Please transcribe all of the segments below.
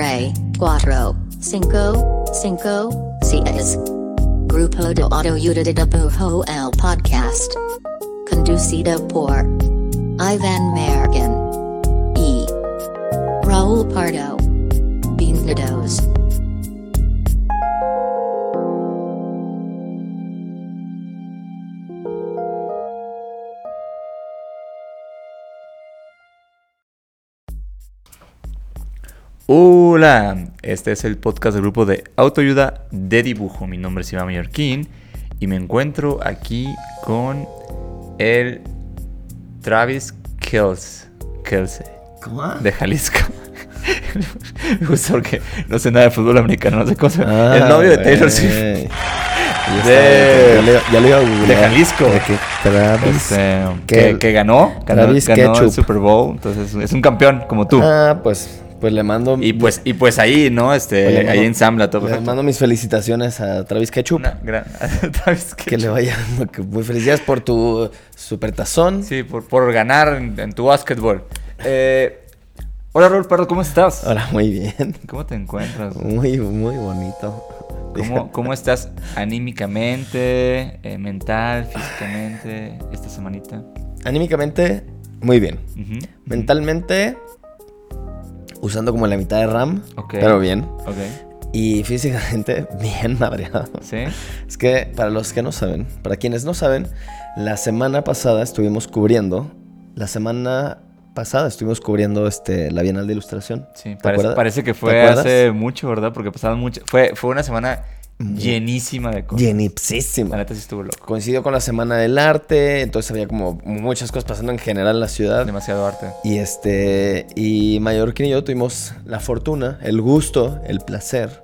tres, cuatro, cinco, cinco, seis. Grupo de Autoayuda de Dibujo el podcast. Conducido por Ivan Mergen y Raúl Pardo. Bienvenidos. Hola, este es el podcast del grupo de autoayuda de dibujo. Mi nombre es Iván Mallorquín y me encuentro aquí con el Travis Kelce ¿Cómo? de Jalisco. me gusta porque no sé nada de fútbol americano, no sé cómo se Ah, El novio de Taylor. Swift. Ya, De- ya, le, ya le iba a googlear. de Jalisco. De que Travis. Este, que- ganó, ganó, Travis ganó el. Super Bowl, entonces es un campeón como tú. Ah, pues, pues le mando. Y pues, y pues ahí, ¿no? Este, pues mando- ahí ensambla todo. Le perfecto. mando mis felicitaciones a Travis Ketchup. Gran... Travis Que Ketchup. le vaya. que Muy felicidades por tu super tazón. Sí, por, por ganar en, en tu básquetbol. Eh, hola, Raúl Pardo, ¿cómo estás? Ahora, muy bien. ¿Cómo te encuentras? Muy, muy bonito. ¿Cómo, cómo estás anímicamente, eh, mental, físicamente esta semanita? Anímicamente, muy bien. Mentalmente, usando como la mitad de RAM. Ok. Pero bien. Ok. Y físicamente, bien madreado. ¿Sí? Es que para los que no saben, para quienes no saben, la semana pasada estuvimos cubriendo, la semana pasada estuvimos cubriendo este, la Bienal de Ilustración. Sí, ¿Te parece, parece que ¿Te fue hace mucho, ¿verdad? Porque pasaron mucho. Fue, fue una semana llenísima de cosas. La Llenipsísima. neta sí estuvo loco. Coincidió con la Semana del Arte, entonces había como muchas cosas pasando en general en la ciudad. Demasiado arte. Y este, y Mallorquín y yo tuvimos la fortuna, el gusto, el placer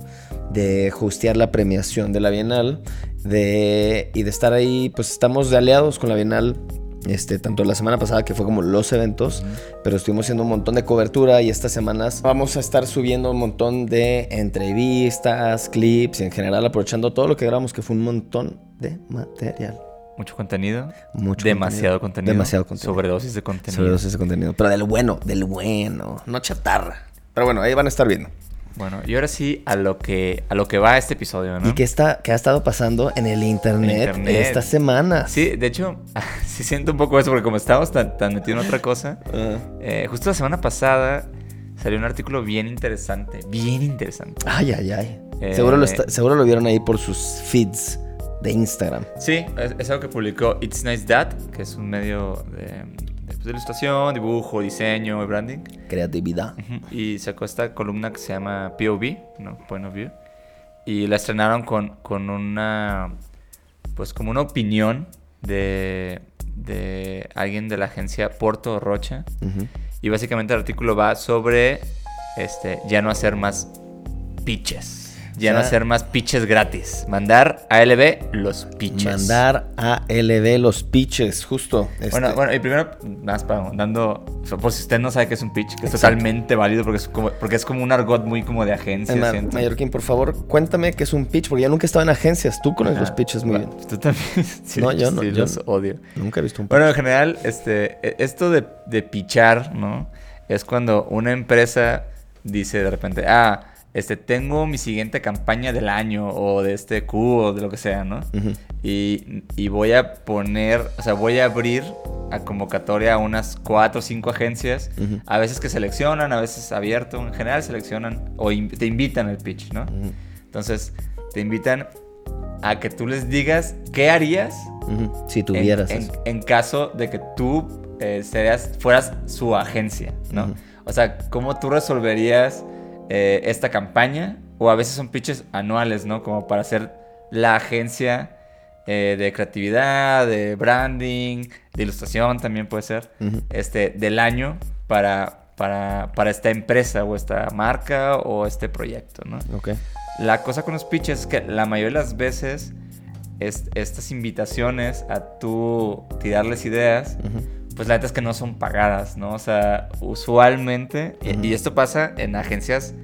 de hostear la premiación de la Bienal de, y de estar ahí, pues estamos de aliados con la Bienal, este, tanto la semana pasada que fue como los eventos, pero estuvimos haciendo un montón de cobertura y estas semanas vamos a estar subiendo un montón de entrevistas, clips y en general aprovechando todo lo que grabamos, que fue un montón de material. Mucho contenido. Mucho demasiado contenido. Demasiado contenido. Sobredosis de contenido. Sobredosis de contenido. Pero del bueno, del bueno. No chatarra. Pero bueno, ahí van a estar viendo. Bueno, y ahora sí a lo que a lo que va este episodio, ¿no? ¿Y qué, está, qué ha estado pasando en el internet, internet. estas semanas? Sí, de hecho, sí siento un poco eso, porque como estábamos tan, tan metidos en otra cosa, Ah. eh, justo la semana pasada salió un artículo bien interesante, bien interesante. Ay, ay, ay. Eh, Seguro, lo está- seguro lo vieron ahí por sus feeds de Instagram. Sí, es, es algo que publicó It's Nice That, que es un medio de, de, ilustración, dibujo, diseño y branding. Creatividad. Y sacó esta columna que se llama POV, ¿no? Point of View. Y la estrenaron con, con una, pues como una opinión de, de alguien de la agencia Porto Rocha. Y básicamente el artículo va sobre este, ya no hacer más pitches. Ya O no hacer más pitches gratis. Mandar a LB los pitches. Mandar a LB los pitches, justo. este, Bueno, bueno, y primero, nada más para dando. por si usted no sabe qué es un pitch, que es Exacto. totalmente válido porque es como, porque es como un argot muy como de agencia. Ma-. Mallorquín, por favor, cuéntame qué es un pitch, porque yo nunca he estado en agencias. Tú conoces los Ajá. pitches muy bien. Tú también. Sí, No, yo no, sí, yo los odio. Nunca he visto un pitch. Bueno, en general, este, e- esto de, de pichar, ¿no? Es cuando una empresa dice de repente, ah, este, tengo mi siguiente campaña del año o de este Q o de lo que sea, ¿no? Ujú. Y, y voy a poner, o sea, voy a abrir a convocatoria a unas cuatro o cinco agencias, Ujú. a veces que seleccionan, a veces abierto, en general seleccionan o in- te invitan al pitch, ¿no? Ujú. Entonces, te invitan a que tú les digas qué harías. Si en, tuvieras en- eso. en caso de que tú eh, serías, fueras su agencia, ¿no? O sea, ¿cómo tú resolverías eh, esta campaña? O a veces son pitches anuales, ¿no? Como para hacer la agencia eh, de creatividad, de branding, de ilustración también puede ser, este, del año para, para, para esta empresa o esta marca o este proyecto, ¿no? Ok. La cosa con los pitches es que la mayoría de las veces es- estas invitaciones a tú tirarles ideas. Pues la neta es que no son pagadas, ¿no? O sea, usualmente, y- esto pasa en agencias,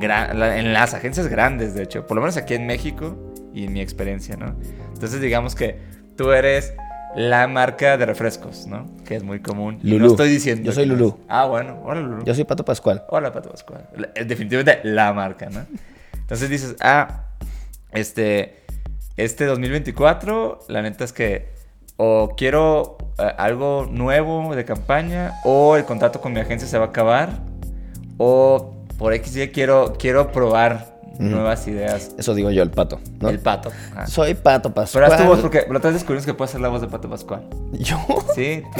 en las agencias grandes, de hecho, por lo menos aquí en México y en mi experiencia, ¿no? Entonces digamos que tú eres la marca de refrescos, ¿no? Que es muy común. Y Lulú. No estoy diciendo. Yo soy Lulú. es. Ah, bueno. Hola, Lulú. Yo soy Pato Pascual. Hola, Pato Pascual. Eh, Definitivamente la marca, ¿no? Entonces dices, ah, este, este 2024, la neta es que o quiero eh, algo nuevo de campaña, o el contrato con mi agencia se va a acabar, o por XY quiero, quiero probar nuevas ideas. Eso digo yo, el Pato, ¿no? El pato. Ah. Soy Pato Pero Pascual. haz tu voz porque la otra vez descubrimos que puedes hacer la voz de Pato Pascual. ¿Yo? Sí.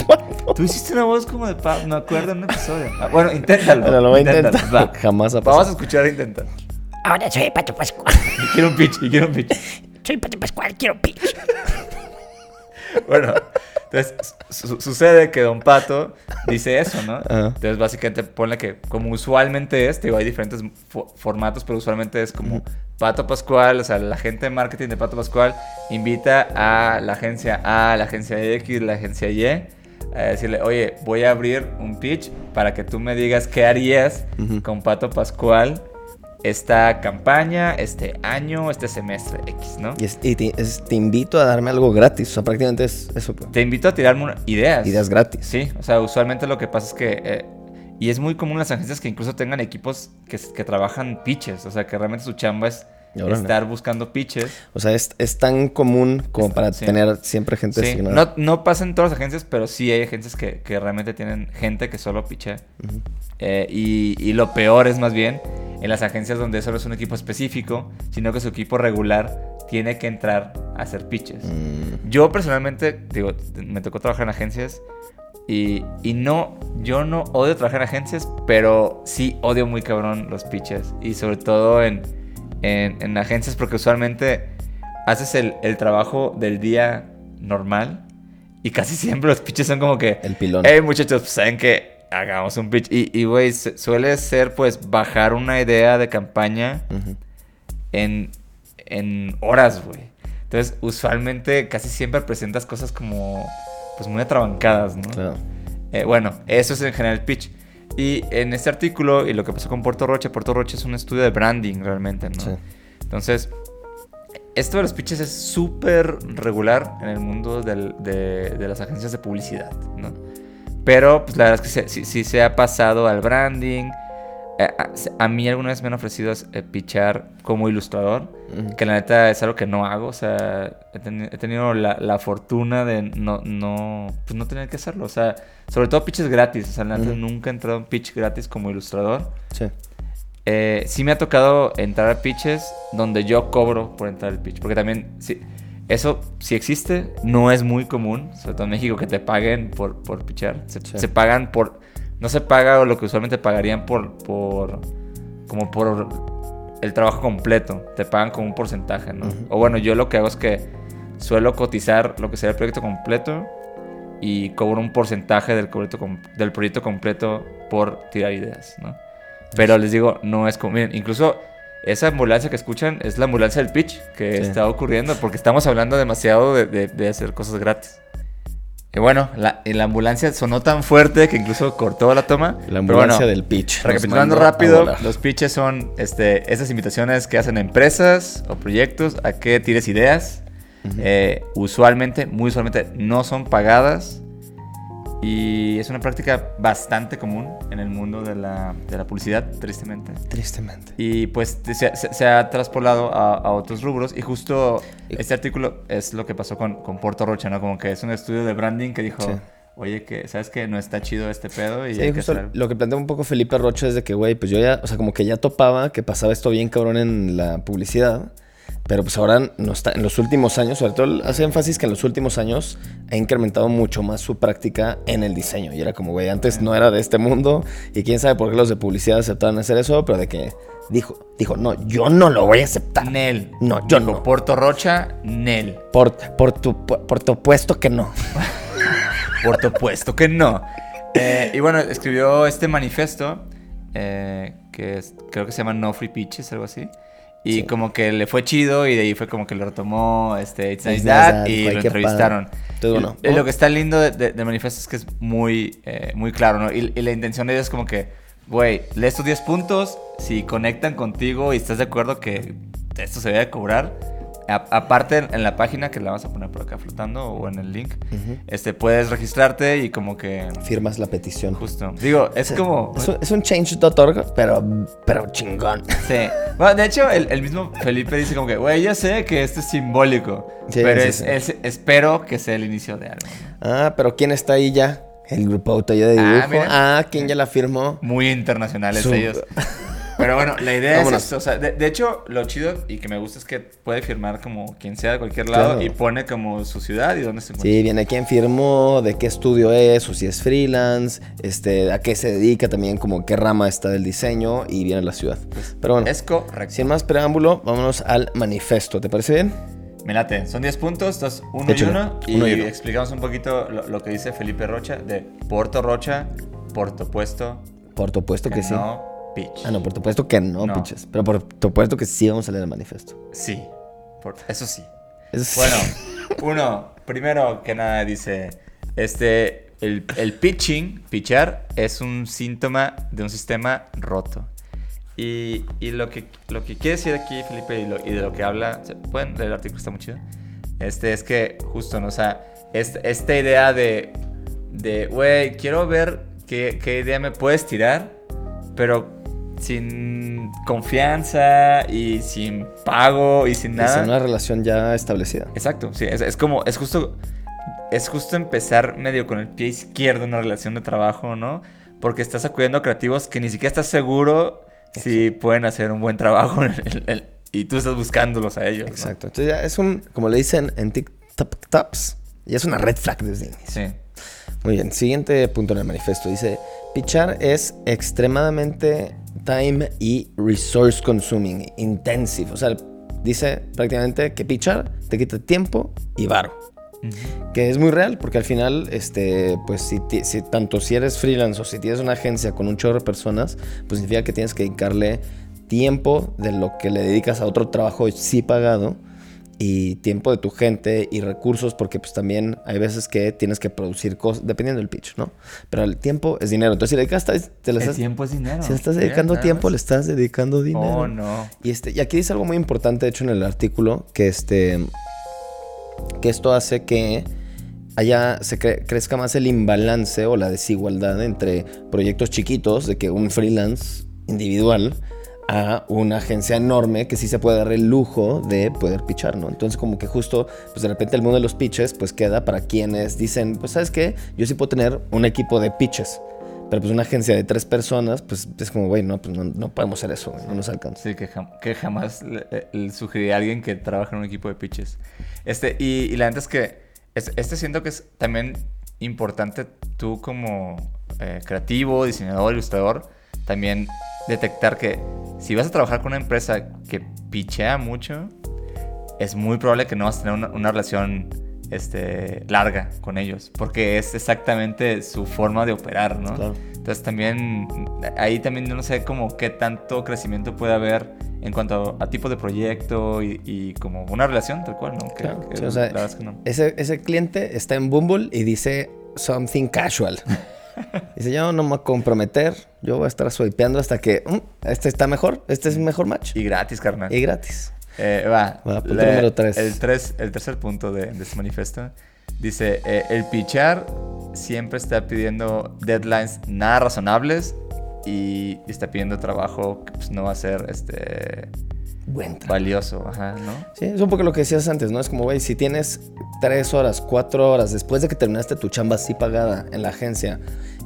Tú, tú hiciste una voz como de Pato, me acuerdo en un episodio. Ah, bueno, inténtalo. Bueno, lo voy a intentar. va. Jamás ha Vamos a pasado. escuchar e intentar. Ahora soy Pato Pascual. Y quiero un pitch, y quiero un pitch. Soy Pato Pascual, quiero pitch. Bueno, entonces su- sucede que Don Pato dice eso, ¿no? Entonces básicamente ponle que como usualmente es, digo, hay diferentes fo- formatos, pero usualmente es como Pato Pascual, o sea, la gente de marketing de Pato Pascual invita a la agencia A, la agencia X, la agencia Y, a decirle, oye, voy a abrir un pitch para que tú me digas qué harías con Pato Pascual esta campaña, este año, este semestre X, ¿no? Y, es- y te, es- te invito a darme algo gratis. O sea, prácticamente es eso. pues. Te invito a tirarme una- ideas. Ideas gratis. Sí, o sea, usualmente lo que pasa es que... eh, y es muy común las agencias que incluso tengan equipos que, que trabajan pitches. O sea, que realmente su chamba es Órale. estar buscando pitches. O sea, es, es tan común como para sí. tener siempre gente Sí, no, no pasa en todas las agencias, pero sí hay agencias que, que realmente tienen gente que solo pichea. Eh, y, y lo peor es más bien en las agencias donde solo es un equipo específico, sino que su equipo regular tiene que entrar a hacer pitches. Mm, Yo personalmente, digo, me tocó trabajar en agencias y, y no, yo no odio trabajar en agencias, pero sí odio muy cabrón los pitches y sobre todo en, en, en agencias porque usualmente haces el, el trabajo del día normal y casi siempre los pitches son como que, el pilón. hey muchachos, pues, saben que hagamos un pitch y, güey, suele ser pues bajar una idea de campaña en, en horas, güey. Entonces, usualmente casi siempre presentas cosas como, pues muy atrabancadas, ¿no? Claro. Eh, bueno, eso es en general el pitch. Y en este artículo, y lo que pasó con Puerto Roche, Puerto Roche es un estudio de branding realmente, ¿no? Sí. Entonces, esto de los pitches es súper regular en el mundo del- de, de las agencias de publicidad, ¿no? Pero, pues la verdad es que se- sí se ha pasado al branding. A, a mí alguna vez me han ofrecido eh, pitchar como ilustrador, que la neta es algo que no hago, o sea, he, teni- he tenido la, la fortuna de no, no, pues no tener que hacerlo, o sea, sobre todo pitches gratis, o sea, la neta nunca he entrado en pitch gratis como ilustrador. Sí. Eh, sí me ha tocado entrar a pitches donde yo cobro por entrar al pitch. Porque también, sí, eso sí existe, no es muy común, sobre todo en México, que te paguen por, por pitchar. Se, Sí. se pagan por... No se paga lo que usualmente pagarían por, por... Como por el trabajo completo. Te pagan como un porcentaje, ¿no? O bueno, yo lo que hago es que suelo cotizar lo que sería el proyecto completo y cobro un porcentaje del, proyecto del proyecto completo por tirar ideas, ¿no? Pero les digo, no es como... Miren, incluso esa ambulancia que escuchan es la ambulancia del pitch que Sí. está ocurriendo porque estamos hablando demasiado de, de- de hacer cosas gratis. Y bueno, la, la ambulancia sonó tan fuerte que incluso cortó la toma. La ambulancia bueno, del pitch. Recapitulando rápido, los pitches son este, esas invitaciones que hacen empresas o proyectos a que tires ideas. Eh, usualmente, muy usualmente, no son pagadas. Y es una práctica bastante común en el mundo de la, de la publicidad, tristemente. Tristemente. Y pues se, se- se ha traspolado a, a otros rubros. Y justo Y- este artículo es lo que pasó con, con Puerto Rocha, ¿no? Como que es un estudio de branding que dijo, Sí. oye, que sabes que no está chido este pedo y Sí, hay que justo algo". lo que plantea un poco Felipe Rocha es de que, güey, pues yo ya, o sea, como que ya topaba que pasaba esto bien cabrón en la publicidad, pero pues ahora no está, en los últimos años, sobre todo hace énfasis que en los últimos años ha incrementado mucho más su práctica en el diseño. Y era como, güey, antes no era de este mundo y quién sabe por qué los de publicidad aceptaban hacer eso, pero de que dijo, dijo, no, yo no lo voy a aceptar. Nel. No, yo Dijo, no. Puerto Rocha, Nel. Por, por, tu, por, por tu puesto que no. Por supuesto que no. Eh, y bueno, escribió este manifiesto eh, que es- creo que se llama No Free Pitches, algo así. Y Sí. como que le fue chido y de ahí fue como que lo retomó este, It's Nice That, y lo entrevistaron. Entonces, bueno, y lo que está lindo de, de- de manifiesto es que es muy, eh, muy claro, ¿no? Y, y la intención de ellos es como que, güey, lee estos 10 puntos, si conectan contigo y estás de acuerdo que esto se debe cobrar, aparte en la página que la vamos a poner por acá flotando o en el link, este, puedes registrarte y como que... Firmas la petición. Justo. Digo, es como... Es un, un change.org, pero, pero chingón. Sí. Bueno, de hecho, el, el mismo Felipe dice como que, güey, yo sé que esto es simbólico, Sí, pero sí, es, sí. es- espero que sea el inicio de algo. Ah, pero ¿quién está ahí ya? El grupo Autoyo de Ah, dibujo. mira. Ah, ¿quién ya la firmó? Muy internacionales Su- ellos. Pero bueno, la idea es esto. O sea, de, de hecho, lo chido y que me gusta es que puede firmar como quien sea de cualquier lado Claro. y pone como su ciudad y dónde se encuentra. Sí, viene quién firmó, de qué estudio es, o si es freelance, este, a qué se dedica también, como qué rama está del diseño y viene la ciudad. Pero bueno, Es correcto. sin más preámbulo, vámonos al manifesto. ¿Te parece bien? Me late. Son 10 puntos, entonces uno y uno. Y, Uno y uno. explicamos un poquito lo, lo que dice Felipe Rocha de Porto Rocha, Porto Puesto, Por tu puesto que sí. no, Pitch. Ah, no, por tu puesto que no, No. piches. Pero por tu puesto que sí vamos a leer el manifiesto. Sí, por- eso sí. Bueno, uno, primero que nada dice, este, el, el pitching, pitchar, es un síntoma de un sistema roto. Y, y lo, que, lo que quiere decir aquí Felipe y, lo- y de lo que habla, ¿se pueden leer el artículo? Está muy chido. Este, es que justo, ¿no? O sea, est- esta idea de, de, güey, quiero ver qué, qué idea me puedes tirar, pero sin confianza y sin pago y sin es nada. una relación ya establecida. Exacto, sí, es, es como, es justo, es justo empezar medio con el pie izquierdo en una relación de trabajo, ¿no? Porque estás acudiendo a creativos que ni siquiera estás seguro si pueden hacer un buen trabajo en el- el- y tú estás buscándolos a ellos. ¿no? Exacto. Entonces ya es un, como le dicen en TikToks, ya es una red flag desde el inicio. Sí. Muy bien, siguiente punto en el manifiesto. Dice, pichar es extremadamente time y resource consuming, intensive. O sea, dice prácticamente que pichar te quita tiempo y varo. Que es muy real, porque al final, este, pues si, si tanto si eres freelance o si tienes una agencia con un chorro de personas, pues significa que tienes que dedicarle tiempo de lo que le dedicas a otro trabajo sí pagado y tiempo de tu gente y recursos, porque pues también hay veces que tienes que producir cosas, dependiendo del pitch, ¿no? Pero el tiempo es dinero. Entonces, si le dedicas, te le El estás, tiempo es dinero. si le estás dedicando tiempo, le estás dedicando dinero. Oh, no. Y, este, y aquí dice algo muy importante, de hecho, en el artículo, que, este, que esto hace que haya, se cre- crezca más el imbalance o la desigualdad entre proyectos chiquitos, de que un freelance individual, a una agencia enorme que sí se puede dar el lujo de poder pitchar, ¿no? Entonces como que justo, pues de repente el mundo de los pitches, pues queda para quienes dicen, pues sabes qué, yo sí puedo tener un equipo de pitches, pero pues una agencia de tres personas, pues es como, güey, no, pues no, no podemos hacer eso, güey, no nos alcanza. Sí, que, jam- que jamás le, le sugeriría a alguien que trabaje en un equipo de pitches. Este, y, y la neta es que es- este siento que es también importante tú como eh, creativo, diseñador, ilustrador, también detectar que si vas a trabajar con una empresa que pichea mucho, es muy probable que no vas a tener una, una relación este, larga con ellos, porque es exactamente su forma de operar, ¿no? Claro. Entonces también, ahí también no sé como qué tanto crecimiento puede haber en cuanto a tipo de proyecto y, y como una relación tal cual, ¿no? Que- Claro, que sí, o sea, la verdad es que no. Ese, ese cliente está en Bumble y dice something casual. Dice, yo no me voy a comprometer, yo voy a estar swipeando hasta que "Mm, este está mejor, este es un mejor match. Y gratis, carnal. Y gratis. Eh, va, Va, punto número tres. El, tres, el tercer punto de, de este manifiesto dice, eh, el pichar siempre está pidiendo deadlines nada razonables y está pidiendo trabajo que pues, no va a ser este, Buen trabajo. valioso, ajá, ¿no? Sí, es un poco lo que decías antes, ¿no? Es como, güey, si tienes tres horas, cuatro horas después de que terminaste tu chamba así pagada en la agencia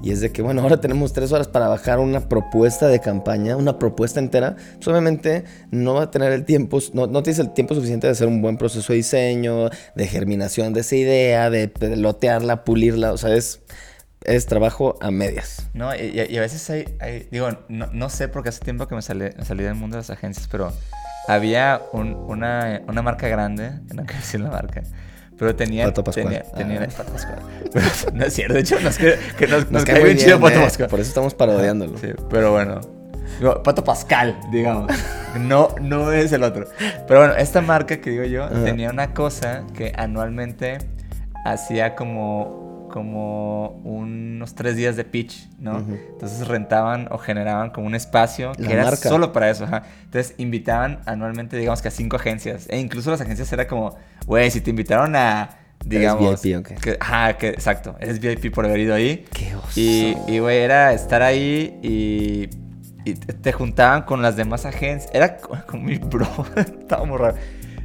y es de que, bueno, ahora tenemos tres horas para bajar una propuesta de campaña, una propuesta entera, pues obviamente no va a tener el tiempo, no, no tienes el tiempo suficiente de hacer un buen proceso de diseño, de germinación de esa idea, de pelotearla, pulirla, o sea, es, es trabajo a medias. No, y, a veces hay, hay- digo, no, no sé porque hace tiempo que me, salí- me salí del mundo de las agencias, pero había un- una, una marca grande, que no quiero decir la marca, pero tenía... Pato Pascual. tenía- tenía- Ah. Pato Pascual. Pero no es cierto, de hecho, nos, que, que nos, nos cae cae bien chido Pato eh, Pascual. Por eso estamos parodiándolo. Sí, pero bueno. Digo, Pato Pascal, digamos. No, no es el otro. Pero bueno, esta marca que digo yo tenía una cosa que anualmente hacía como como unos tres días de pitch, ¿no? Entonces rentaban o generaban como un espacio que La era marca. solo para eso. ajá. Entonces invitaban anualmente, digamos que a cinco agencias. E incluso las agencias era como, güey, si te invitaron a, digamos... VIP o qué? que- ajá, que, exacto. Eres VIP por haber ido ahí. Qué oso. Y, güey, era estar ahí y, y te juntaban con las demás agencias. Era co- como mi bro. Estaba muy raro.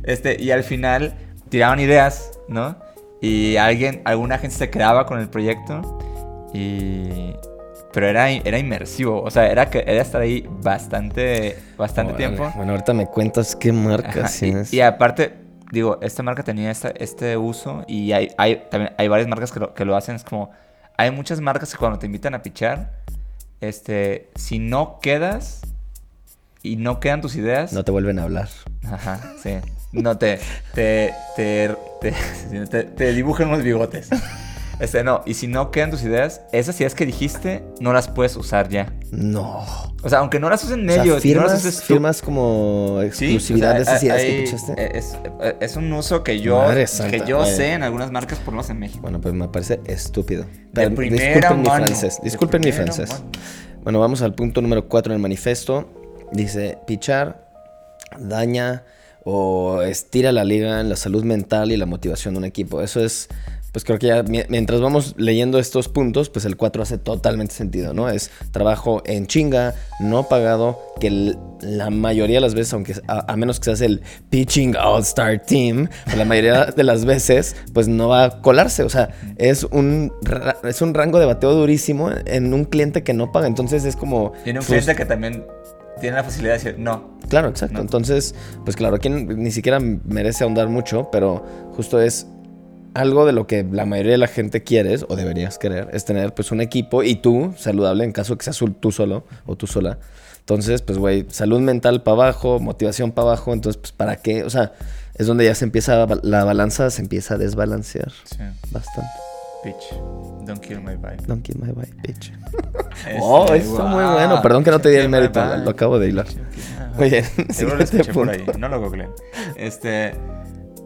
Este, y al final tiraban ideas, ¿no? Y alguien, alguna agencia se quedaba con el proyecto. Y... Pero era, era inmersivo. O sea, era, que, era estar ahí bastante, bastante tiempo. Bueno, ahorita me cuentas qué marca sí y, es. y aparte, digo, esta marca tenía esta- este uso y hay, hay, también hay varias marcas que lo, que lo hacen. Es como, hay muchas marcas que cuando te invitan a pichar, este, si no quedas y no quedan tus ideas, No te vuelven a hablar. ajá, sí, no te, te, te, te, te- te dibujan unos bigotes. Este, no, y si no quedan tus ideas, esas ideas que dijiste, no las puedes usar ya. No. O sea, aunque no las usen O sea, ellos, y no las firmas, uses firmas como Sí, exclusividad o sea, de esas hay- ideas que hay- pichaste. Es, es un uso que yo, santa, que yo sé en algunas marcas, por lo menos en México. Bueno, pues me parece estúpido. De Pero primera disculpen mi francés. de Disculpen mi francés. mano. Bueno, vamos al punto número 4 en el manifiesto. Dice, pichar daña o estira la liga en la salud mental y la motivación de un equipo. Eso es, pues creo que ya mi- mientras vamos leyendo estos puntos, pues el 4 hace totalmente sentido, ¿no? Es trabajo en chinga, no pagado, que la mayoría de las veces, aunque a, a menos que seas el pitching all-star team, pues, la mayoría de las veces, pues no va a colarse. O sea, es un, es un rango de bateo durísimo en un cliente que no paga. Entonces es como... Tiene un cliente que también tiene la facilidad de decir, no, Claro, exacto. ¿no? Entonces, pues claro, aquí ni siquiera merece ahondar mucho, pero justo es algo de lo que la mayoría de la gente quieres o deberías querer, es tener pues un equipo y tú saludable en caso que seas tú solo o tú sola. Entonces, pues güey, salud mental para abajo, motivación para abajo, entonces pues para qué, o sea, es donde ya se empieza la balanza se empieza a desbalancear sí, bastante. Bitch, don't kill my vibe. Don't kill my vibe, bitch. Este, Oh, eso está muy wow, bueno. Perdón que no te di el mérito, vibe. lo acabo de hilar. Muy bien, Seguro lo siguiente escuché por ahí, punto. no lo googleen. Este.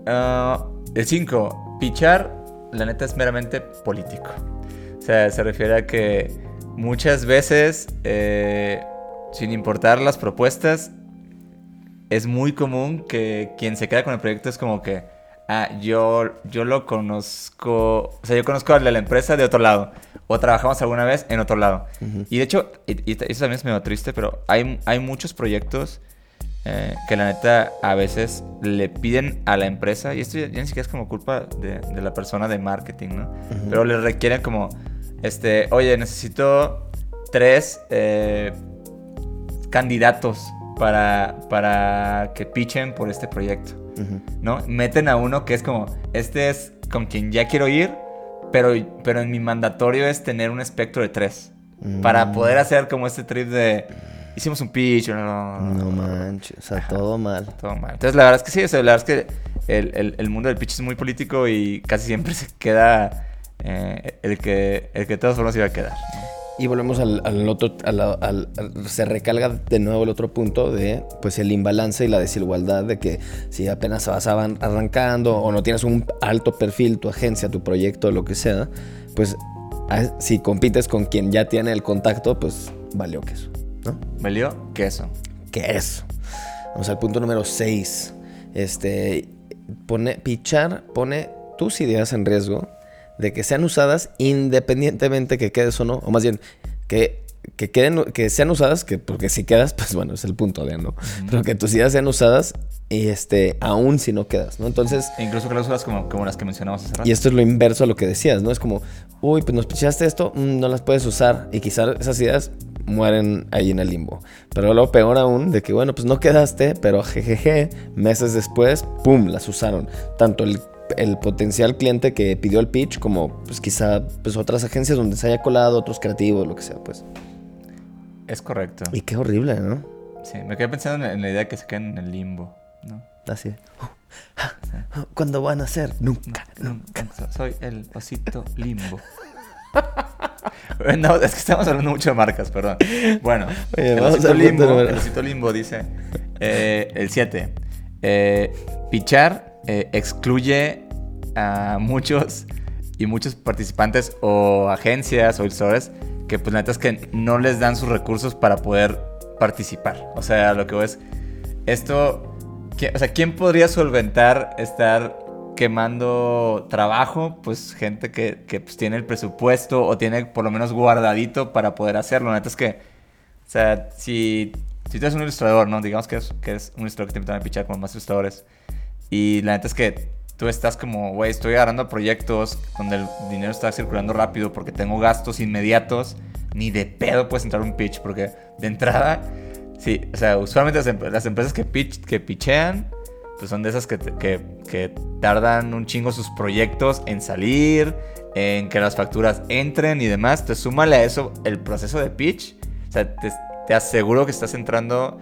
ah, el 5. Pichar, la neta, es meramente político. O sea, se refiere a que muchas veces, eh, sin importar las propuestas, es muy común que quien se queda con el proyecto es como que. Ah, yo, yo lo conozco. O sea, yo conozco al de la empresa de otro lado. O trabajamos alguna vez en otro lado. Y de hecho, y, y eso también es medio triste, pero hay, hay muchos proyectos eh, que la neta a veces le piden a la empresa, y esto ya, ya ni siquiera es como culpa de, de la persona de marketing, ¿no? Pero le requieren como, este, oye, necesito tres eh, candidatos para, para que pichen por este proyecto. ¿no? Meten a uno que es como, este es con quien ya quiero ir, pero, pero en mi mandatorio es tener un espectro de tres. Para Mm. poder hacer como este trip de... Hicimos un pitch, no, No manches, o sea, todo mal. todo mal. Entonces, la verdad es que sí, o sea, la verdad es que el, el- el mundo del pitch es muy político y casi siempre se queda eh, el, que, el que de todas formas iba a quedar. Y volvemos al, al otro, al- se recalga de nuevo el otro punto de pues el imbalance y la desigualdad de que si apenas vas arrancando o no tienes un alto perfil, tu agencia, tu proyecto, lo que sea, pues si compites con quien ya tiene el contacto, pues valió que eso, ¿no? ¿Valió? Queso. ¿Qué es? Vamos al punto número 6. Este, pone, pichar pone tus ideas en riesgo de que sean usadas independientemente que quedes o no. O más bien, que, que, queden, que sean usadas, que, porque si quedas, pues bueno, es el punto de, ¿no? Pero que tus ideas sean usadas y este, aún si no quedas, ¿no? Entonces, E incluso cláusulas como, como las que mencionamos hace rato. y esto es lo inverso a lo que decías, ¿no? Es como, uy, pues nos pichaste esto, mm, no las puedes usar. Y quizás esas ideas mueren ahí en el limbo. Pero lo peor aún, de que, bueno, pues no quedaste, pero jejeje, meses después, ¡pum!, las usaron. Tanto el, el potencial cliente que pidió el pitch, como pues quizá pues otras agencias donde se haya colado, otros creativos, lo que sea, pues. Es correcto. Y qué horrible, ¿no? Sí, me quedé pensando en, la idea que se quedan en el limbo. ¿no? Así. ¿Cuándo van a ser? Nunca, nunca. So- Soy el osito limbo. No, es que estamos hablando mucho de marcas, perdón. Bueno, Oye, el, osito limbo, el osito limbo dice, eh, el 7, pichar eh, excluye a muchos y muchos participantes o agencias o ilustradores que pues la neta es que no les dan sus recursos para poder participar. O sea, lo que es, esto, ¿qui- o sea, ¿quién podría solventar estar quemando trabajo? Pues gente que, que, pues, tiene el presupuesto o tiene por lo menos guardadito para poder hacerlo. La neta es que, o sea, si, si tú eres un ilustrador, ¿no? Digamos que es, que es un ilustrador que te invitan a pichar con más ilustradores. Y la neta es que tú estás como, güey, estoy agarrando proyectos donde el dinero está circulando rápido porque tengo gastos inmediatos. Ni de pedo puedes entrar un pitch porque de entrada, sí, o sea, usualmente las, em- las empresas que, pitch, que pichean, pues son de esas que, que, que tardan un chingo sus proyectos en salir, en que las facturas entren y demás. Te súmale a eso el proceso de pitch. O sea, te, te aseguro que estás entrando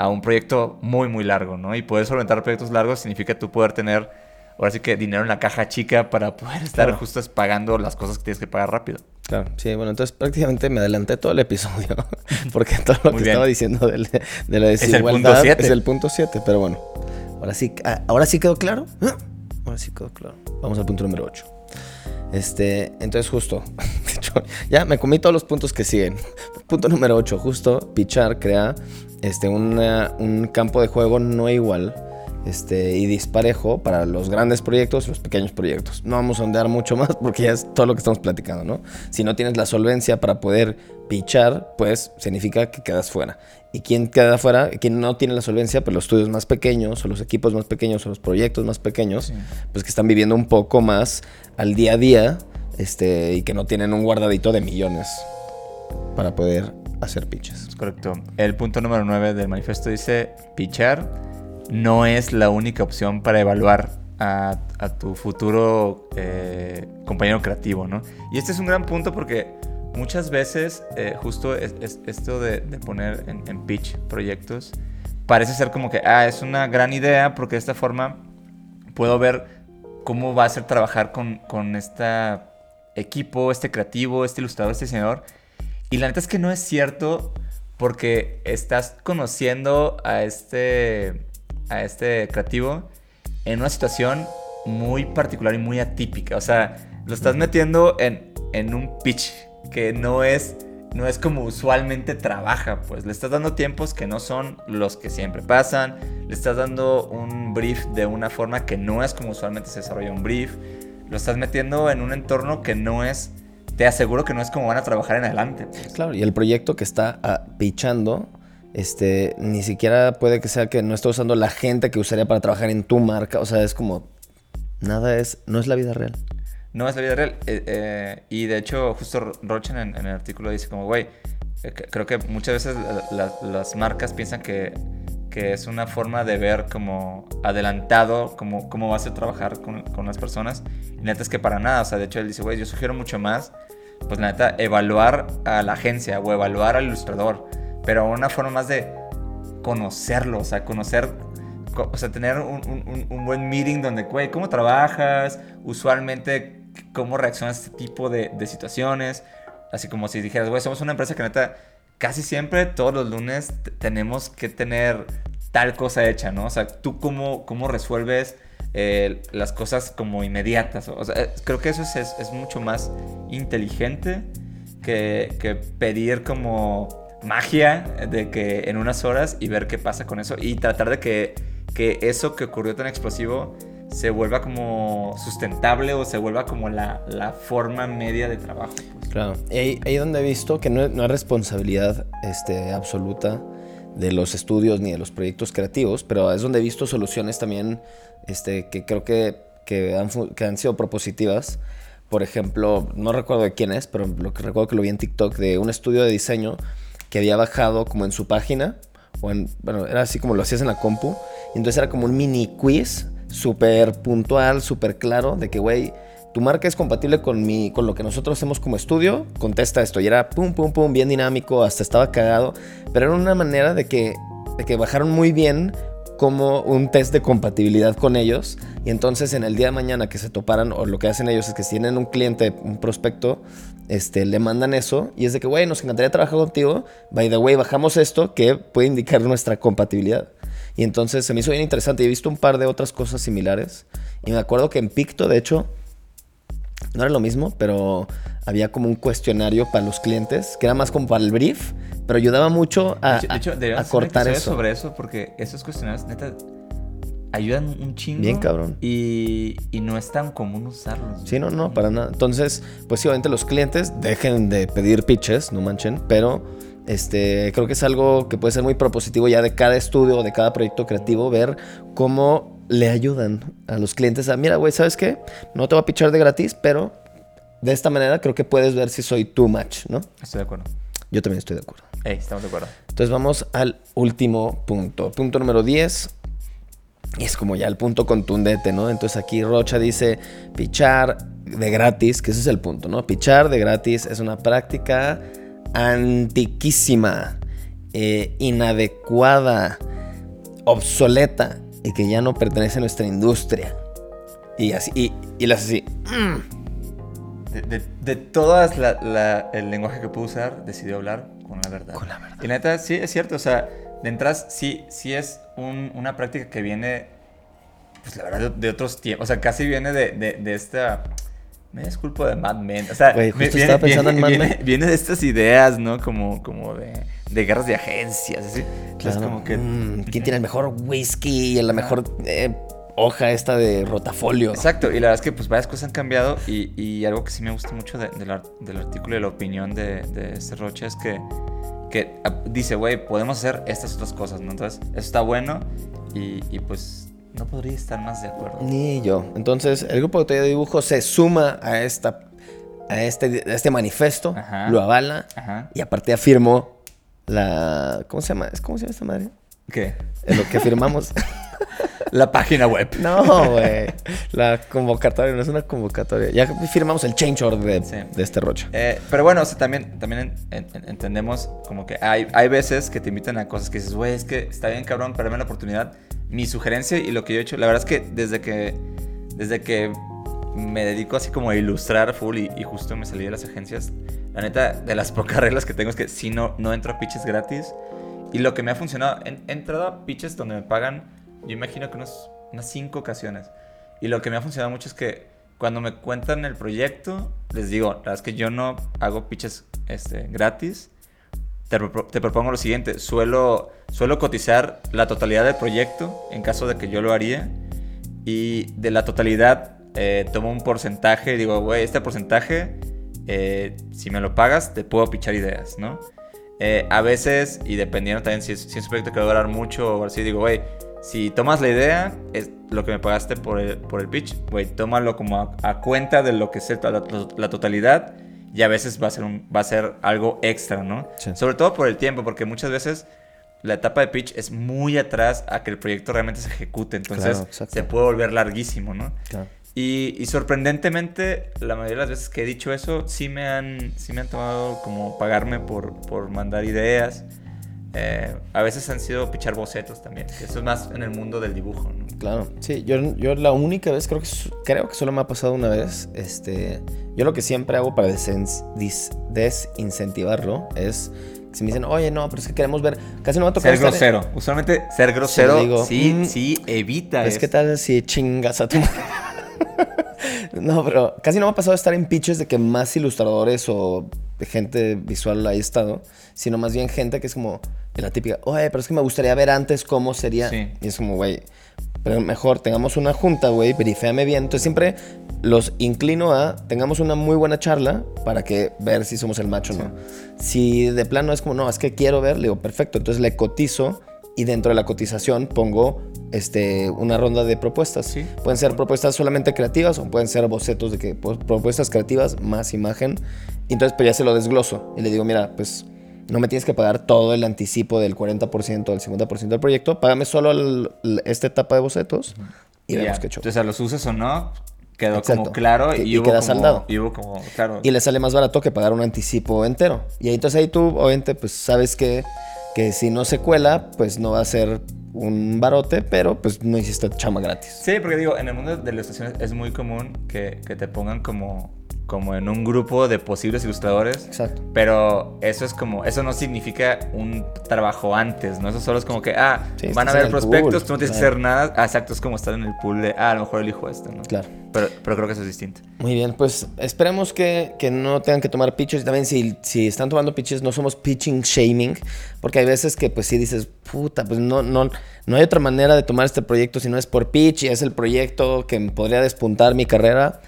a un proyecto muy, muy largo, ¿no? Y poder solventar proyectos largos significa tú poder tener, ahora sí que dinero en la caja chica para poder estar Claro. justo pagando las cosas que tienes que pagar rápido. Claro, sí, bueno, entonces prácticamente me adelanté todo el episodio, porque todo lo Muy que bien. estaba diciendo del- de, la desigualdad es el punto 7, pero bueno, ahora sí, ah, ahora sí quedó claro, ¿Ah? ahora sí quedó claro. Vamos al punto número 8. Este, entonces justo, ya me comí todos los puntos que siguen. Punto número 8, justo, Pichar crea este, un campo de juego no igual este, y disparejo para los grandes proyectos y los pequeños proyectos. No vamos a ondear mucho más porque ya es todo lo que estamos platicando, ¿no? Si no tienes la solvencia para poder pichar, pues significa que quedas fuera. ¿Y quién queda fuera? Quien no tiene la solvencia, pues los estudios más pequeños o los equipos más pequeños o los proyectos más pequeños, pues que están viviendo un poco más al día a día este, y que no tienen un guardadito de millones para poder hacer pitches. Es correcto. El punto número 9 del manifiesto dice, pichar no es la única opción para evaluar a, tu futuro eh, compañero creativo, ¿no? Y este es un gran punto porque muchas veces eh, justo es- es- esto de, de poner en, en pitch proyectos parece ser como que, ah, es una gran idea porque de esta forma puedo ver cómo va a ser trabajar con, con este equipo, este creativo, este ilustrador, este diseñador. Y la neta es que no es cierto porque estás conociendo a este, a este creativo en una situación muy particular y muy atípica. O sea, lo estás metiendo en, en un pitch que no es, no es como usualmente trabaja. Pues le estás dando tiempos que no son los que siempre pasan. Le estás dando un brief de una forma que no es como usualmente se desarrolla un brief. Lo estás metiendo en un entorno que no es... Te aseguro que no es como van a trabajar en adelante. pues. Claro, y el proyecto que está ah, pichando, este, ni siquiera puede que sea que no esté usando la gente que usaría para trabajar en tu marca. O sea, es como, nada es, no es la vida real. No es la vida real. eh, eh, y de hecho, justo Rochen en, en el artículo dice como, güey, eh, creo que muchas veces la- la- las marcas piensan que, que es una forma de ver como adelantado cómo, cómo vas a trabajar con, con las personas. Y neta es que para nada. O sea, de hecho, él dice, güey, yo sugiero mucho más, pues la neta, evaluar a la agencia o evaluar al ilustrador. Pero una forma más de conocerlo, o sea, conocer, co- o sea, tener un, un- buen meeting donde, güey, ¿cómo trabajas? Usualmente, ¿cómo reaccionas a este tipo de, de situaciones? Así como si dijeras, güey, somos una empresa que neta, casi siempre, todos los lunes, tenemos que tener tal cosa hecha, ¿no? O sea, ¿tú cómo, cómo resuelves eh, las cosas como inmediatas? O sea, eh, creo que eso es, es- es mucho más inteligente que, que pedir como magia de que en unas horas y ver qué pasa con eso y tratar de que, que eso que ocurrió tan explosivo se vuelva como sustentable o se vuelva como la, la forma media de trabajo. pues. Claro. Ahí, ahí donde he visto que no, no es responsabilidad este, absoluta de los estudios ni de los proyectos creativos, pero es donde he visto soluciones también este, que creo que, que, han, que han sido propositivas. Por ejemplo, no recuerdo de quién es, pero lo que recuerdo que lo vi en TikTok de un estudio de diseño que había bajado como en su página, o en, bueno, era así como lo hacías en la compu, y entonces era como un mini quiz súper puntual, súper claro, de que, güey, tu marca es compatible con, mi, con lo que nosotros hacemos como estudio, contesta esto. Y era pum, pum, pum, bien dinámico, hasta estaba cagado. Pero era una manera de que, de que bajaron muy bien como un test de compatibilidad con ellos. Y entonces en el día de mañana que se toparan, o lo que hacen ellos es que si tienen un cliente, un prospecto, este, le mandan eso. Y es de que, güey, nos encantaría trabajar contigo. By the way, bajamos esto que puede indicar nuestra compatibilidad. Y entonces se me hizo bien interesante. He visto un par de otras cosas similares. Y me acuerdo que en Picto, de hecho, no era lo mismo, pero había como un cuestionario para los clientes, que era más como para el brief, pero ayudaba mucho a, de hecho, de hecho, a- a hacer cortar episodio eso. sobre eso porque esos cuestionarios, neta, ayudan un chingo. Bien cabrón. Y, y no es tan común usarlos. Sí, no, no, para nada. Entonces, pues sí, obviamente los clientes dejen de pedir pitches, no manchen, pero este, creo que es algo que puede ser muy propositivo ya de cada estudio o de cada proyecto creativo, ver cómo le ayudan a los clientes a, mira, güey, ¿sabes qué? No te voy a pitchar de gratis, pero de esta manera creo que puedes ver si soy too much, ¿no? Estoy de acuerdo. Yo también estoy de acuerdo. Ey, estamos de acuerdo. Entonces vamos al último punto. Punto número 10. Y es como ya el punto contundente, ¿no? Entonces aquí Rocha dice, pichar de gratis, que ese es el punto, ¿no? Pichar de gratis es una práctica antiquísima, eh, inadecuada, obsoleta y que ya no pertenece a nuestra industria. Y así, y, y las así. De, de, de todas la- la- el lenguaje que puedo usar, decidí hablar con la verdad. Con la verdad. Y neta, sí, es cierto. O sea, de entrada, sí, sí es un- una práctica que viene, pues la verdad, de, de otros tiempos. O sea, casi viene de, de, de esta... Me disculpo de Mad Men. O sea, justo estaba pensando en Mad viene, Men. viene de estas ideas, ¿no? Como, como de, de guerras de agencias, así. Entonces, Claro. como que... Mm, ¿Quién tiene el mejor whisky y la mejor eh, hoja esta de rotafolio? Exacto, y la verdad es que pues varias cosas han cambiado y, y algo que sí me gusta mucho de- del ar- del artículo y la opinión de, de este Roche es que, que ah, dice, güey, podemos hacer estas otras cosas, ¿no? Entonces, eso está bueno y, y, pues no podría estar más de acuerdo. Ni yo. Entonces, el grupo de teoría de dibujo se suma a esta a este, a este manifiesto, Ajá. lo avala Ajá. y aparte afirmó la ¿cómo se llama? ¿Cómo se llama esta madre? ¿Qué? Es lo que firmamos. La página web. no, güey. La convocatoria no es una convocatoria. Ya firmamos el change order de, Sí. de este rocha. Eh, pero bueno, o sea, también, también en- en- entendemos como que hay, hay veces que te invitan a cosas que dices, güey, es que está bien cabrón, pero dame la oportunidad. Mi sugerencia y lo que yo he hecho, la verdad es que desde que, desde que me dedico así como a ilustrar full y, y justo me salí de las agencias, la neta, de las pocas reglas que tengo es que si no, no entro a pitches gratis. Y lo que me ha funcionado, he entrado a pitches donde me pagan, yo imagino que unos, unas cinco ocasiones. Y lo que me ha funcionado mucho es que cuando me cuentan el proyecto, les digo, la verdad es que yo no hago pitches este, gratis. Te, te propongo lo siguiente, suelo, suelo cotizar la totalidad del proyecto en caso de que yo lo haría. Y de la totalidad eh, tomo un porcentaje y digo, güey, este porcentaje, eh, si me lo pagas, te puedo pichar ideas, ¿no? Eh, a veces, y dependiendo también si es, si es un proyecto que va a durar mucho o así, digo, güey, si tomas la idea, es lo que me pagaste por el, por el pitch, güey, tómalo como a, a cuenta de lo que es el- la, totalidad y a veces va a ser, un, va a ser algo extra, ¿no? Sí. Sobre todo por el tiempo, porque muchas veces la etapa de pitch es muy atrás a que el proyecto realmente se ejecute, entonces Claro, se puede volver larguísimo, ¿no? Claro. Y, y sorprendentemente, la mayoría de las veces que he dicho eso, sí me han, sí me han tomado como pagarme por, por mandar ideas. Eh, a veces han sido pichar bocetos también. que Eso es más en el mundo del dibujo, ¿no? Claro, sí, yo, yo la única vez, creo que, creo que solo me ha pasado una vez, este, yo lo que siempre hago para desincentivarlo es, si me dicen, oye, no, pero es que queremos ver, casi no va a tocar Ser estar en- grosero. Usualmente ser grosero Sí, digo, sí, mm, sí evita Pues, ¿qué esto. tal si chingas a tu? No, pero casi no me ha pasado estar en pitches de que más ilustradores o gente visual haya estado, sino más bien gente que es como la típica, oye, pero es que me gustaría ver antes cómo sería. Sí. Y es como, güey, pero mejor tengamos una junta, güey, veriféame bien. Entonces siempre los inclino a tengamos una muy buena charla para que ver si somos el macho o no. Si de plano es como, no, es que quiero ver, le digo, perfecto. Entonces le cotizo y dentro de la cotización pongo este, una ronda de propuestas. Sí. Pueden ser propuestas solamente creativas o pueden ser bocetos de que pues, propuestas creativas más imagen. Y entonces pues ya se lo desgloso y le digo, mira, pues no me tienes que pagar todo el anticipo del 40% del 50% del proyecto, págame solo el- el- esta etapa de bocetos y Ya. vemos qué show. Entonces, a los uses o no, quedó Exacto. como claro y, y hubo queda como, saldado. Y hubo como, claro. Y le sale más barato que pagar un anticipo entero. Y entonces ahí tú, obviamente, pues sabes que, que si no se cuela, pues no va a ser un barote, pero pues no hiciste chama gratis. Sí, porque digo, en el mundo de ilustraciones es muy común que, que te pongan como, como en un grupo de posibles ilustradores. Exacto. Pero eso es como, eso no significa un trabajo antes, ¿no? Eso solo es como que, ah, Sí, van a ver prospectos, pool, tú no tienes que hacer nada. Ah, exacto, es como estar en el pool de, ah, a lo mejor elijo esto, ¿no? Claro. Pero, pero creo que eso es distinto. Muy bien, pues esperemos que, que no tengan que tomar pitches. Y también si, si están tomando pitches, no somos pitching shaming. Porque hay veces que pues sí dices, puta, pues no, no, no hay otra manera de tomar este proyecto si no es por pitch y es el proyecto que podría despuntar mi carrera.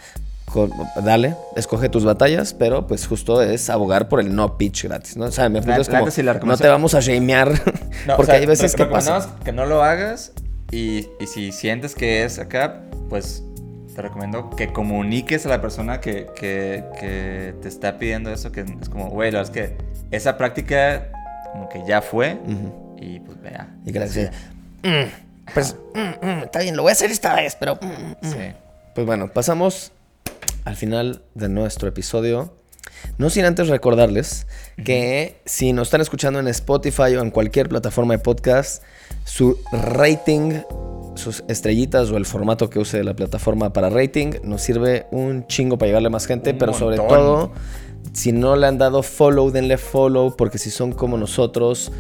Con- dale, escoge tus batallas, pero pues justo es abogar por el no pitch gratis, ¿no? O sea, me La- es como, la no te vamos a shamear, No, porque o sea, hay veces que pasa. que no lo hagas y, y si sientes que es acá, pues te recomiendo que comuniques a la persona que, que, que te está pidiendo eso, que es como, güey, la verdad es que esa práctica como que ya fue Ujú. y pues vea. Y que le dice, Pues, mm, mm, está bien, lo voy a hacer esta vez, pero. mm, mm. Sí. Pues bueno, pasamos al final de nuestro episodio. No sin antes recordarles que si nos están escuchando en Spotify o en cualquier plataforma de podcast, su rating, sus estrellitas o el formato que use la plataforma para rating nos sirve un chingo para llegarle a más gente, Un pero sobre todo, si no le han dado follow, denle follow, porque si son como nosotros,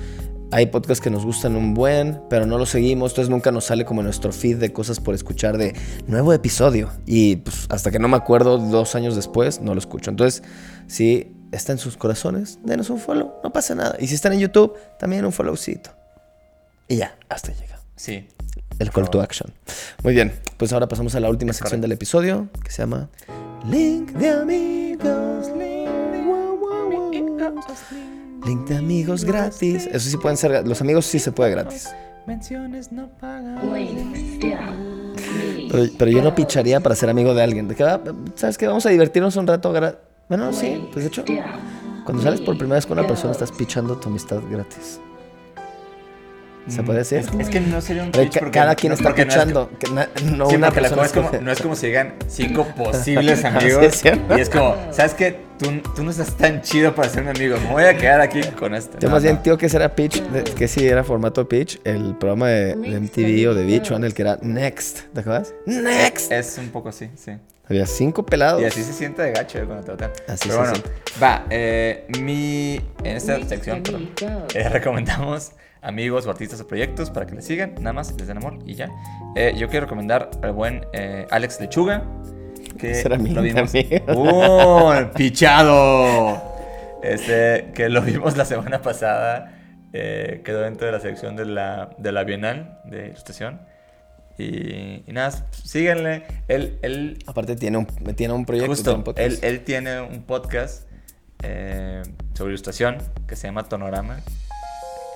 hay podcasts que nos gustan un buen, pero no los seguimos, entonces nunca nos sale como nuestro feed de cosas por escuchar de nuevo episodio. Y pues, hasta que no me acuerdo dos años después, no lo escucho. Entonces, si está en sus corazones, denos un follow, no pasa nada. Y si están en YouTube, también un followcito. Y ya, hasta llega. Sí. El call to action. Muy bien, pues ahora pasamos a la última sección del episodio, que se llama Link de amigos. Link Link de amigos gratis. Eso sí pueden ser, los amigos sí se puede gratis. Menciones no pagan. Pero, pero yo no picharía para ser amigo de alguien. De que, ah, ¿sabes qué? Vamos a divertirnos un rato. Bueno, sí, pues de hecho, cuando sales por primera vez con una persona, estás pichando tu amistad gratis. ¿Se puede decir? Es, es que no sería un pitch porque- cada quien no, está porque no es que na- no Sí, una porque la persona cosa es como, no es como si llegan cinco posibles sí, amigos. es cierto. y es como, ¿sabes qué? Tú, tú no estás tan chido para ser mi amigo. Me voy a quedar aquí con este. Yo No, más bien, tío, que ese era pitch, de- que sí era formato pitch, el programa de, de MTV o de VH1, el que era Next, ¿te acuerdas? Next. Es un poco así, sí. Había cinco pelados. Y así se siente de gacho eh, cuando te votan. Así Pero se bueno, siente. va, eh, mi, en esta sección perdón, eh, recomendamos amigos o artistas o proyectos para que les sigan, nada más, les den amor y ya. Eh, yo quiero recomendar al buen eh, Alex Lechuga, que lo vimos. amigo. ¡Uh! ¡Pichado! Este, que lo vimos la semana pasada, eh, quedó dentro de la sección de la, de la Bienal de Ilustración. Y, y nada, síganle. Él, él Aparte tiene un, tiene un proyecto. tiene Justo, un podcast. él, él tiene un podcast eh, sobre ilustración que se llama Tonorama.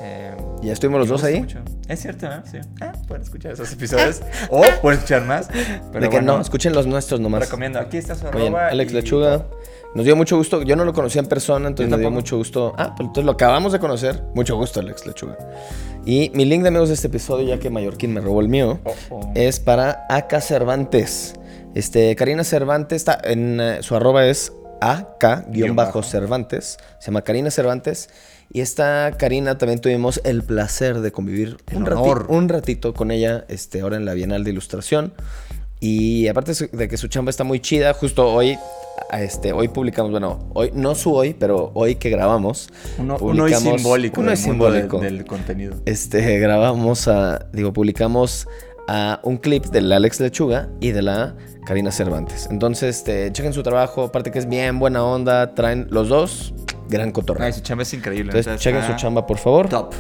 Eh, ya estuvimos los dos ahí. mucho. Es cierto, ¿no? Sí. Ah, pueden escuchar esos episodios. o pueden escuchar más. Pero de que bueno, no, escuchen los nuestros nomás. recomiendo. Aquí está su bien, arroba Alex y- Lechuga. Nos dio mucho gusto. Yo no lo conocía en persona, entonces me dio mucho gusto. Ah, pues entonces lo acabamos de conocer. Mucho gusto, Alex Lechuga. Y mi link de amigos de este episodio, ya que Mallorquín me robó el mío, Oh, oh. es para Aka Cervantes. Este, Karina Cervantes, está en eh, su arroba es. AK-Cervantes. Se llama Karina Cervantes. Y esta Karina también tuvimos el placer de convivir un, ratito con ella este, ahora en la Bienal de Ilustración. Y aparte de que su chamba está muy chida, justo hoy, este, hoy publicamos, bueno, hoy, no su hoy, pero hoy que grabamos. Uno, uno es simbólico. Uno es simbólico. del contenido. Este, grabamos a, digo, publicamos a un clip del Alex Lechuga y de la Karina Cervantes. Entonces, este, chequen su trabajo, aparte que es bien buena onda, traen los dos, gran cotorreo. Ay, su chamba es increíble. Entonces, neta, chequen su chamba, por favor. Top.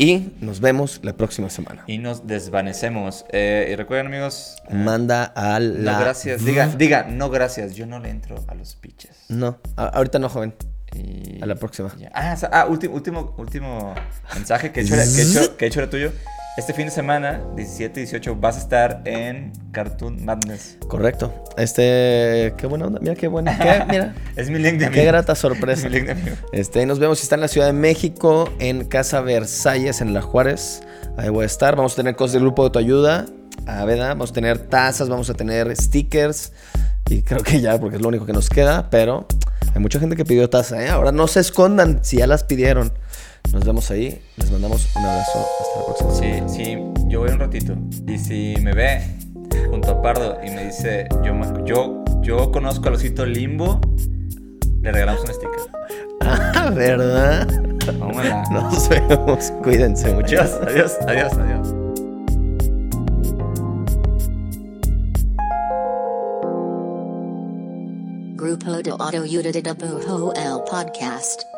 Y nos vemos la próxima semana. Y nos desvanecemos. Eh, y recuerden, amigos. eh, Manda a la... No, gracias. Diga, diga, no, gracias. Yo no le entro a los pitches. No, a- ahorita no, joven. Y- A la próxima. ya. Ah, sa- ah, último, último, último mensaje que he, hecho era, que, he hecho, que he hecho era tuyo. Este fin de semana, 17 y 18, vas a estar en Cartoon Madness. Correcto. Este, qué buena onda. Mira qué buena. qué- mira, Es mi link de amigo. qué grata Es sorpresa. mi link de amigo. Este, nos vemos si está en la Ciudad de México, en Casa Versalles, en La Juárez. Ahí voy a estar. Vamos a tener cosas del grupo de tu ayuda. A Veda. Vamos a tener tazas, vamos a tener stickers. Y creo que ya, porque es lo único que nos queda. Pero hay mucha gente que pidió taza, ¿eh? Ahora no se escondan si ya las pidieron. Nos vemos ahí. Les mandamos un abrazo. Hasta la próxima. Sí, sí, yo voy un ratito. Y si me ve junto a Pardo y me dice, yo, yo, yo conozco al osito Limbo, le regalamos un sticker. Ah, ¿verdad? Tómala. Nos vemos. Cuídense mucho. Adiós, adiós, adiós, adiós. Grupo de Autoayuda de Dibujo el podcast.